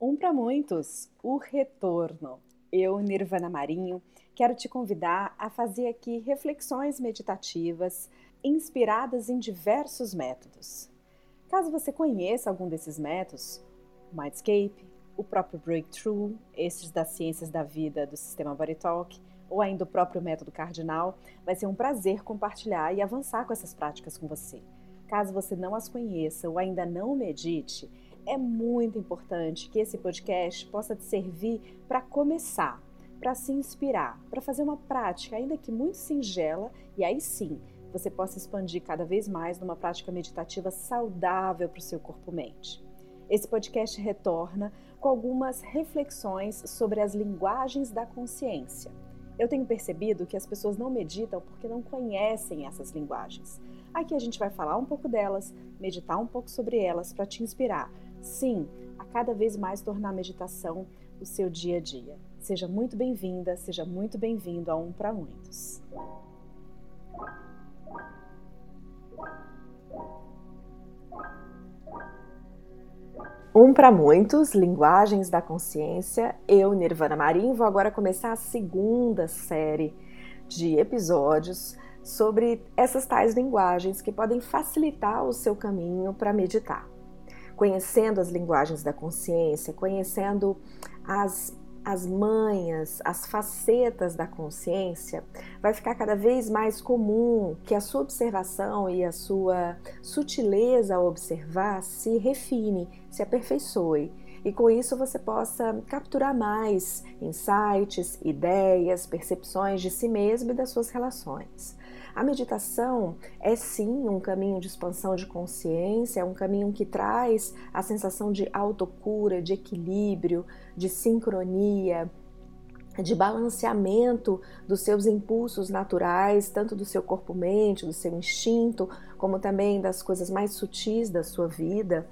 Um para muitos, o retorno. Eu, Nirvana Marinho, quero te convidar a fazer aqui reflexões meditativas inspiradas em diversos métodos. Caso você conheça algum desses métodos, o Mindscape, o próprio Breakthrough, esses das ciências da vida do sistema Body Talk, ou ainda o próprio método cardinal, vai ser um prazer compartilhar e avançar com essas práticas com você. Caso você não as conheça ou ainda não medite, é muito importante que esse podcast possa te servir para começar, para se inspirar, para fazer uma prática, ainda que muito singela, e aí sim você possa expandir cada vez mais numa prática meditativa saudável para o seu corpo-mente. Esse podcast retorna com algumas reflexões sobre as linguagens da consciência. Eu tenho percebido que as pessoas não meditam porque não conhecem essas linguagens. Aqui a gente vai falar um pouco delas, meditar um pouco sobre elas para te inspirar Sim, a cada vez mais tornar a meditação o seu dia a dia. Seja muito bem-vinda, seja muito bem-vindo a Um para Muitos. Um para muitos, linguagens da consciência. Eu, Nirvana Marim, vou agora começar a segunda série de episódios sobre essas tais linguagens que podem facilitar o seu caminho para meditar conhecendo as linguagens da consciência, conhecendo as, as manhas, as facetas da consciência, vai ficar cada vez mais comum que a sua observação e a sua sutileza ao observar se refine, se aperfeiçoe. E com isso você possa capturar mais insights, ideias, percepções de si mesmo e das suas relações. A meditação é sim um caminho de expansão de consciência, é um caminho que traz a sensação de autocura, de equilíbrio, de sincronia, de balanceamento dos seus impulsos naturais, tanto do seu corpo-mente, do seu instinto, como também das coisas mais sutis da sua vida.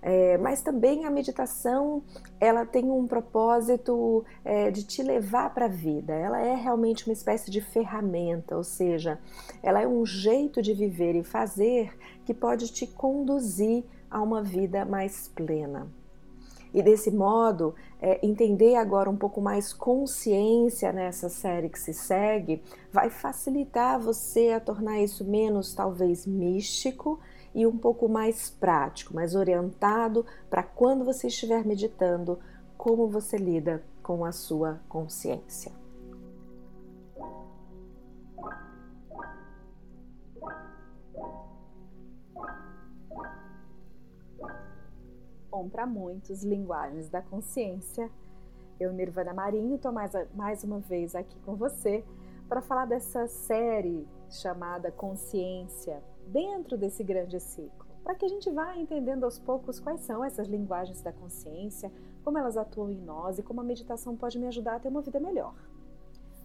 É, mas também a meditação ela tem um propósito é, de te levar para a vida. Ela é realmente uma espécie de ferramenta, ou seja, ela é um jeito de viver e fazer que pode te conduzir a uma vida mais plena. E desse modo, é, entender agora um pouco mais consciência nessa série que se segue vai facilitar você a tornar isso menos talvez místico e um pouco mais prático, mais orientado para quando você estiver meditando, como você lida com a sua consciência. Bom, para muitos, linguagens da consciência. Eu, Nirvana Marinho, estou mais, mais uma vez aqui com você para falar dessa série chamada Consciência dentro desse grande ciclo, para que a gente vá entendendo aos poucos quais são essas linguagens da consciência, como elas atuam em nós e como a meditação pode me ajudar a ter uma vida melhor.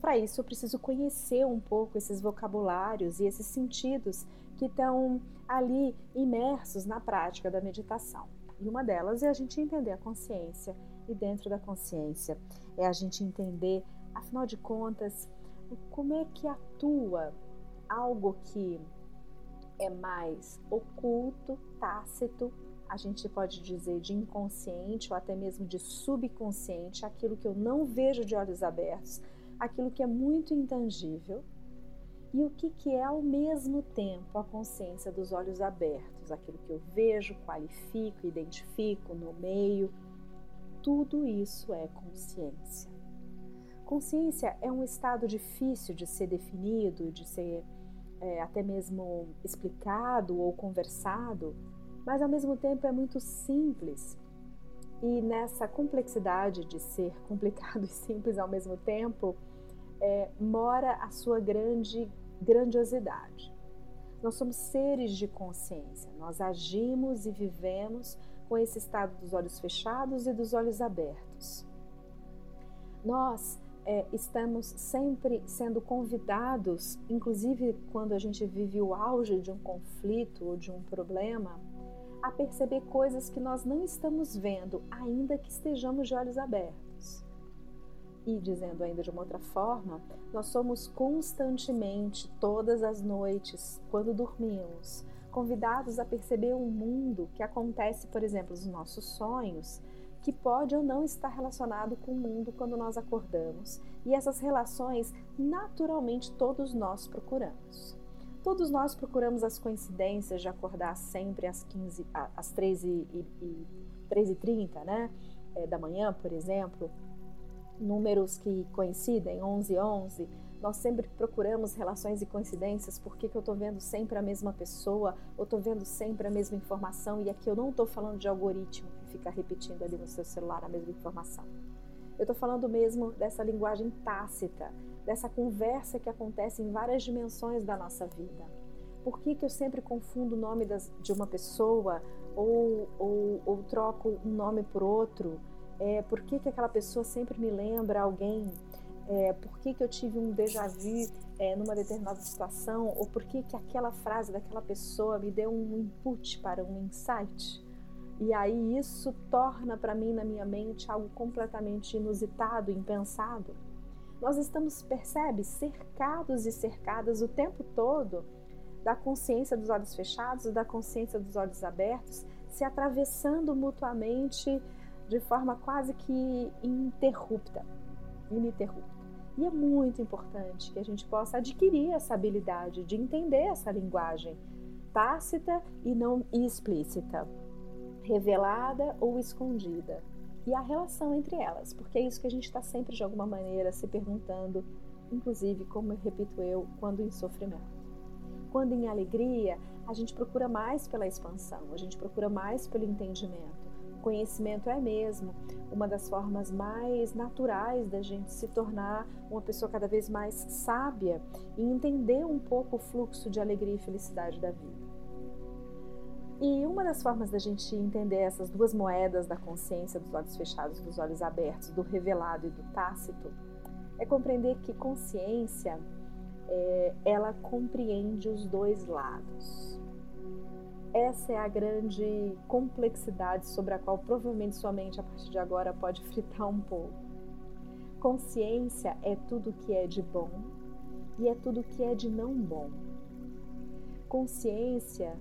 Para isso, eu preciso conhecer um pouco esses vocabulários e esses sentidos que estão ali imersos na prática da meditação. E uma delas é a gente entender a consciência, e dentro da consciência é a gente entender, afinal de contas, como é que atua algo que é mais oculto, tácito, a gente pode dizer de inconsciente ou até mesmo de subconsciente, aquilo que eu não vejo de olhos abertos, aquilo que é muito intangível, e o que, que é ao mesmo tempo a consciência dos olhos abertos, aquilo que eu vejo, qualifico, identifico, nomeio, tudo isso é consciência. Consciência é um estado difícil de ser definido, de ser é, até mesmo explicado ou conversado, mas ao mesmo tempo é muito simples. E nessa complexidade de ser complicado e simples ao mesmo tempo, é, mora a sua grande grandiosidade. Nós somos seres de consciência, nós agimos e vivemos com esse estado dos olhos fechados e dos olhos abertos. Nós é, estamos sempre sendo convidados, inclusive quando a gente vive o auge de um conflito ou de um problema, a perceber coisas que nós não estamos vendo, ainda que estejamos de olhos abertos. E dizendo ainda de uma outra forma, nós somos constantemente, todas as noites, quando dormimos, convidados a perceber um mundo que acontece, por exemplo, nos nossos sonhos, que pode ou não estar relacionado com o mundo quando nós acordamos. E essas relações, naturalmente, todos nós procuramos. Todos nós procuramos as coincidências de acordar sempre às, 15, às 13 e, e, 13 30 né? É, da manhã, por exemplo. Números que coincidem, 11 11 nós sempre procuramos relações e coincidências, por que eu estou vendo sempre a mesma pessoa, ou estou vendo sempre a mesma informação, e aqui eu não estou falando de algoritmo fica repetindo ali no seu celular a mesma informação. Eu estou falando mesmo dessa linguagem tácita, dessa conversa que acontece em várias dimensões da nossa vida. Por que, que eu sempre confundo o nome das, de uma pessoa ou, ou, ou, troco um nome por outro? É, por que, que aquela pessoa sempre me lembra alguém? é, por que, que eu tive um déjà vu é, numa determinada situação, ou por que, que aquela frase daquela pessoa me deu um input para um insight. E aí isso torna para mim, na minha mente, algo completamente inusitado, impensado. Nós estamos, percebe, cercados e cercadas o tempo todo da consciência dos olhos fechados da consciência dos olhos abertos, se atravessando mutuamente de forma quase que ininterrupta ininterrupta. E é muito importante que a gente possa adquirir essa habilidade de entender essa linguagem tácita e não explícita, revelada ou escondida, e a relação entre elas, porque é isso que a gente está sempre de alguma maneira se perguntando, inclusive, como repito eu, quando em sofrimento. Quando em alegria, a gente procura mais pela expansão, a gente procura mais pelo entendimento conhecimento é mesmo uma das formas mais naturais da gente se tornar uma pessoa cada vez mais sábia e entender um pouco o fluxo de alegria e felicidade da vida. E uma das formas da gente entender essas duas moedas da consciência dos olhos fechados e dos olhos abertos, do revelado e do tácito, é compreender que consciência é, ela compreende os dois lados. Essa é a grande complexidade sobre a qual provavelmente sua mente a partir de agora pode fritar um pouco. Consciência é tudo que é de bom e é tudo que é de não bom. Consciência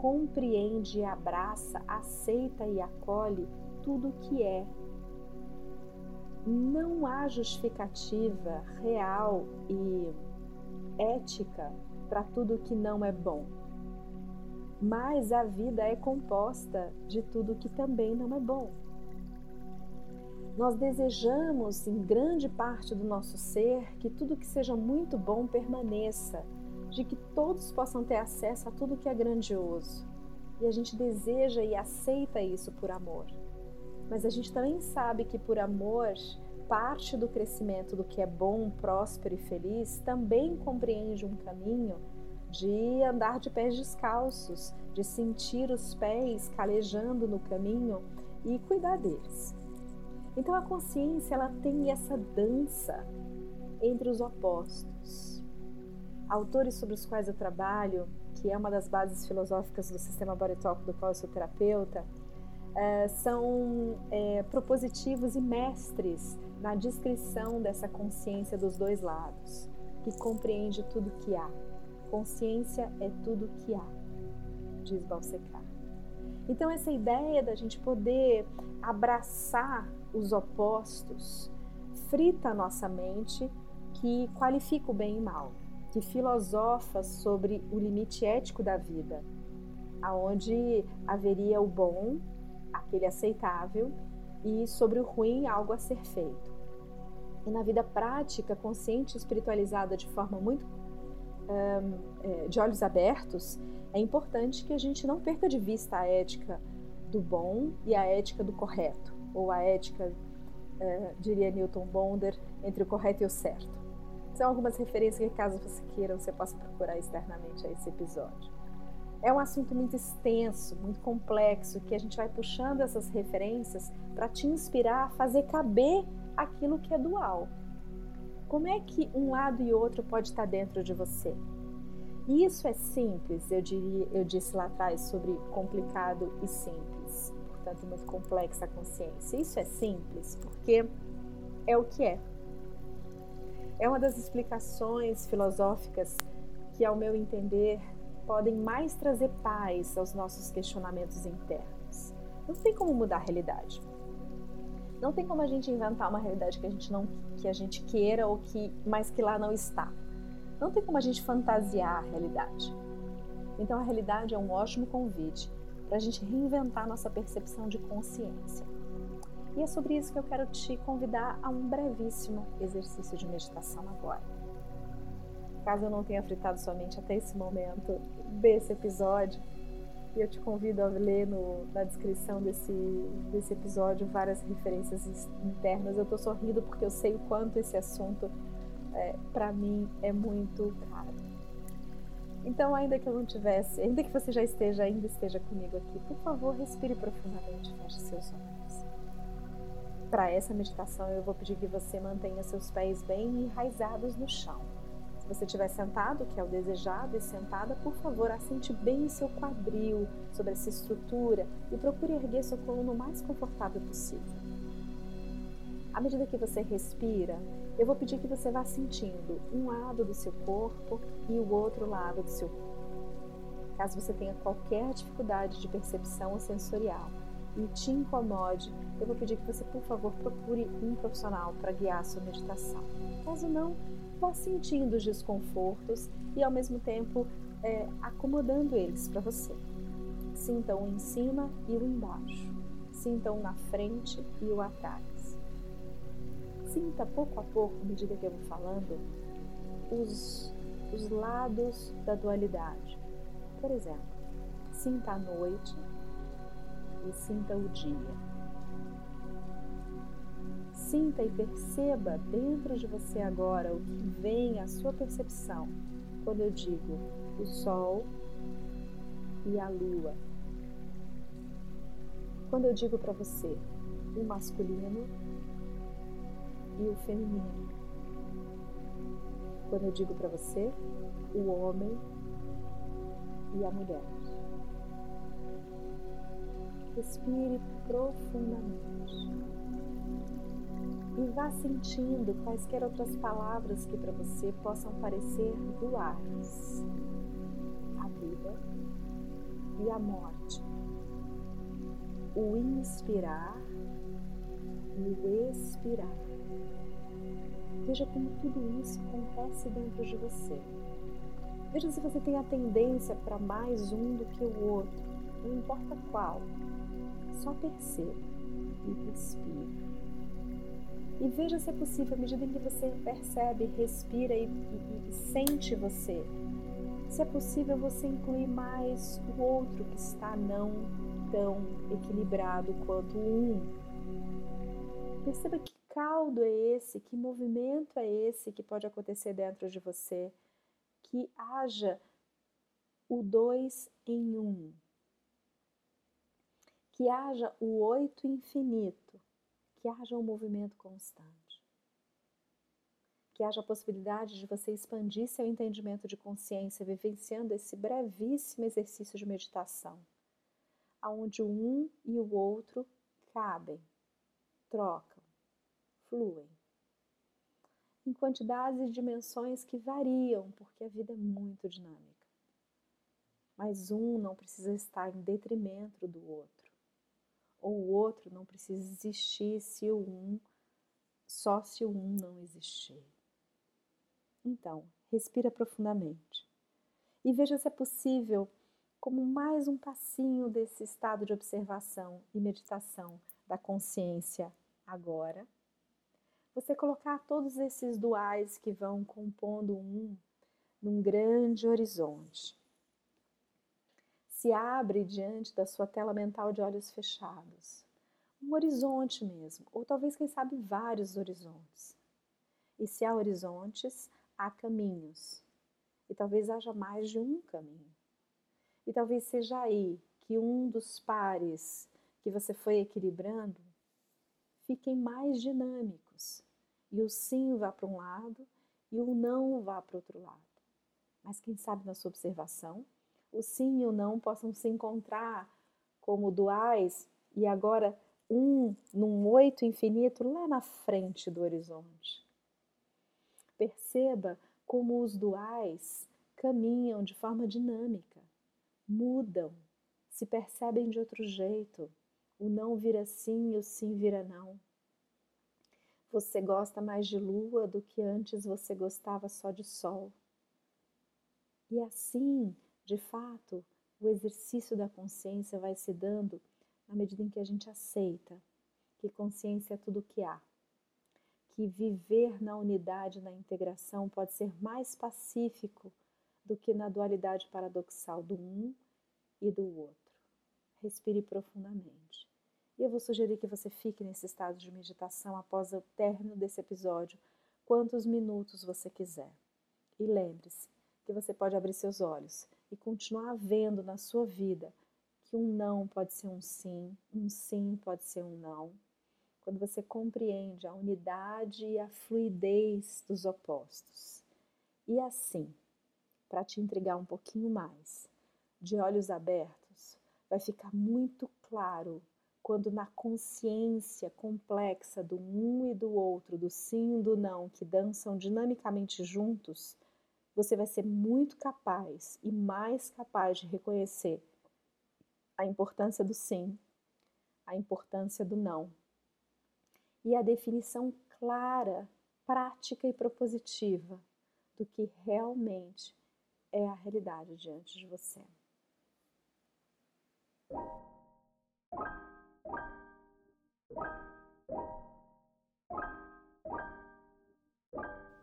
compreende, abraça, aceita e acolhe tudo que é. Não há justificativa real e ética para tudo que não é bom mas a vida é composta de tudo que também não é bom. Nós desejamos, em grande parte do nosso ser, que tudo que seja muito bom permaneça, de que todos possam ter acesso a tudo que é grandioso. E a gente deseja e aceita isso por amor. Mas a gente também sabe que por amor, parte do crescimento do que é bom, próspero e feliz também compreende um caminho de andar de pés descalços, de sentir os pés calejando no caminho e cuidar deles. Então a consciência ela tem essa dança entre os opostos. Autores sobre os quais eu trabalho, que é uma das bases filosóficas do sistema Talk, do qual eu sou terapeuta, é, são é, propositivos e mestres na descrição dessa consciência dos dois lados, que compreende tudo que há Consciência é tudo que há, diz Balsecar. Então, essa ideia da gente poder abraçar os opostos frita a nossa mente, que qualifica o bem e o mal, que filosofa sobre o limite ético da vida, aonde haveria o bom, aquele aceitável, e sobre o ruim, algo a ser feito. E na vida prática, consciente e espiritualizada de forma muito é, de olhos abertos, é importante que a gente não perca de vista a ética do bom e a ética do correto, ou a ética, é, diria Newton Bonder, entre o correto e o certo. São algumas referências que, caso você queira, você possa procurar externamente a esse episódio. É um assunto muito extenso, muito complexo, que a gente vai puxando essas referências para te inspirar a fazer caber aquilo que é dual, como é que um lado e outro pode estar dentro de você? E isso é simples, eu diria, eu disse lá atrás sobre complicado e simples, portanto muito complexa a consciência. Isso é simples porque é o que é. É uma das explicações filosóficas que, ao meu entender, podem mais trazer paz aos nossos questionamentos internos. Não tem como mudar a realidade. Não tem como a gente inventar uma realidade que a gente não que a gente queira ou que mas que lá não está. Não tem como a gente fantasiar a realidade. Então a realidade é um ótimo convite para a gente reinventar nossa percepção de consciência. E é sobre isso que eu quero te convidar a um brevíssimo exercício de meditação agora. Caso eu não tenha fritado sua mente até esse momento desse episódio, eu te convido a ler no, na descrição desse, desse episódio várias referências internas. Eu estou sorrindo porque eu sei o quanto esse assunto, é, para mim, é muito caro. Então, ainda que eu não tivesse, ainda que você já esteja, ainda esteja comigo aqui, por favor, respire profundamente, feche seus olhos. Para essa meditação, eu vou pedir que você mantenha seus pés bem enraizados no chão se você estiver sentado, que é o desejado, e sentada, por favor, assente bem seu quadril sobre essa estrutura e procure erguer sua coluna o mais confortável possível. À medida que você respira, eu vou pedir que você vá sentindo um lado do seu corpo e o outro lado do seu corpo. Caso você tenha qualquer dificuldade de percepção ou sensorial e te incomode, eu vou pedir que você, por favor, procure um profissional para guiar a sua meditação. Caso não, vá sentindo os desconfortos e ao mesmo tempo é, acomodando eles para você. Sinta um em cima e o embaixo. Sinta um na frente e o atrás. Sinta pouco a pouco, à medida que eu vou falando, os, os lados da dualidade. Por exemplo, sinta a noite e sinta o dia Sinta e perceba dentro de você agora o que vem à sua percepção quando eu digo o Sol e a Lua. Quando eu digo para você o masculino e o feminino. Quando eu digo para você o homem e a mulher. Respire profundamente e vá sentindo quaisquer outras palavras que para você possam parecer duais. A vida e a morte. O inspirar e o expirar. Veja como tudo isso acontece dentro de você. Veja se você tem a tendência para mais um do que o outro, não importa qual. Só perceba e respire. E veja se é possível, à medida em que você percebe, respira e, e, e sente você, se é possível você incluir mais o outro que está não tão equilibrado quanto um. Perceba que caldo é esse, que movimento é esse que pode acontecer dentro de você, que haja o dois em um, que haja o oito infinito que haja um movimento constante. Que haja a possibilidade de você expandir seu entendimento de consciência vivenciando esse brevíssimo exercício de meditação, onde o um e o outro cabem, trocam, fluem. Em quantidades e dimensões que variam, porque a vida é muito dinâmica. Mas um não precisa estar em detrimento do outro ou o outro não precisa existir se o um, só se o um não existir. Então, respira profundamente e veja se é possível, como mais um passinho desse estado de observação e meditação da consciência agora, você colocar todos esses duais que vão compondo um num grande horizonte se abre diante da sua tela mental de olhos fechados. Um horizonte mesmo, ou talvez, quem sabe, vários horizontes. E se há horizontes, há caminhos. E talvez haja mais de um caminho. E talvez seja aí que um dos pares que você foi equilibrando fiquem mais dinâmicos. E o sim vá para um lado e o não vá para outro lado. Mas quem sabe na sua observação, o sim e o não possam se encontrar como duais e agora um num oito infinito lá na frente do horizonte. Perceba como os duais caminham de forma dinâmica, mudam, se percebem de outro jeito. O não vira sim e o sim vira não. Você gosta mais de lua do que antes você gostava só de sol. E assim, de fato, o exercício da consciência vai se dando na medida em que a gente aceita que consciência é tudo o que há, que viver na unidade, na integração, pode ser mais pacífico do que na dualidade paradoxal do um e do outro. Respire profundamente. E eu vou sugerir que você fique nesse estado de meditação após o término desse episódio, quantos minutos você quiser. E lembre-se que você pode abrir seus olhos e continuar vendo na sua vida que um não pode ser um sim, um sim pode ser um não. Quando você compreende a unidade e a fluidez dos opostos. E assim, para te intrigar um pouquinho mais, de olhos abertos, vai ficar muito claro quando na consciência complexa do um e do outro, do sim e do não, que dançam dinamicamente juntos, você vai ser muito capaz e mais capaz de reconhecer a importância do sim, a importância do não e a definição clara, prática e propositiva do que realmente é a realidade diante de você.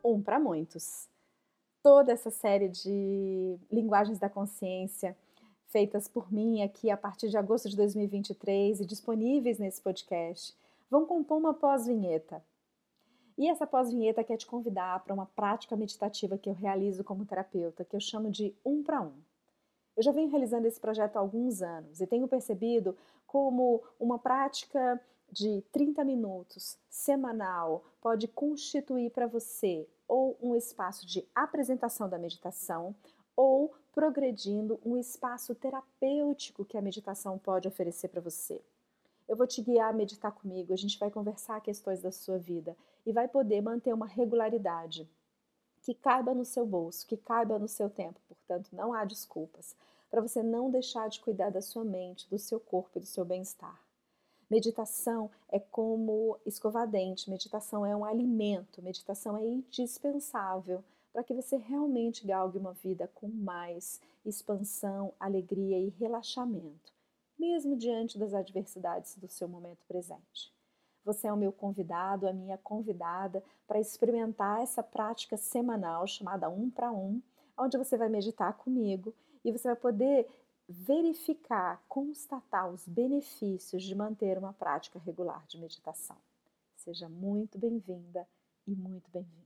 Um para muitos. Toda essa série de linguagens da consciência feitas por mim aqui a partir de agosto de 2023 e disponíveis nesse podcast vão compor uma pós-vinheta. E essa pós-vinheta quer te convidar para uma prática meditativa que eu realizo como terapeuta, que eu chamo de um para um. Eu já venho realizando esse projeto há alguns anos e tenho percebido como uma prática de 30 minutos semanal pode constituir para você ou um espaço de apresentação da meditação ou progredindo um espaço terapêutico que a meditação pode oferecer para você. Eu vou te guiar a meditar comigo, a gente vai conversar questões da sua vida e vai poder manter uma regularidade que caiba no seu bolso, que caiba no seu tempo. Portanto, não há desculpas para você não deixar de cuidar da sua mente, do seu corpo e do seu bem-estar. Meditação é como escovar dente, meditação é um alimento, meditação é indispensável para que você realmente galgue uma vida com mais expansão, alegria e relaxamento, mesmo diante das adversidades do seu momento presente. Você é o meu convidado, a minha convidada para experimentar essa prática semanal chamada um para um, onde você vai meditar comigo e você vai poder verificar, constatar os benefícios de manter uma prática regular de meditação. Seja muito bem-vinda e muito bem-vindo.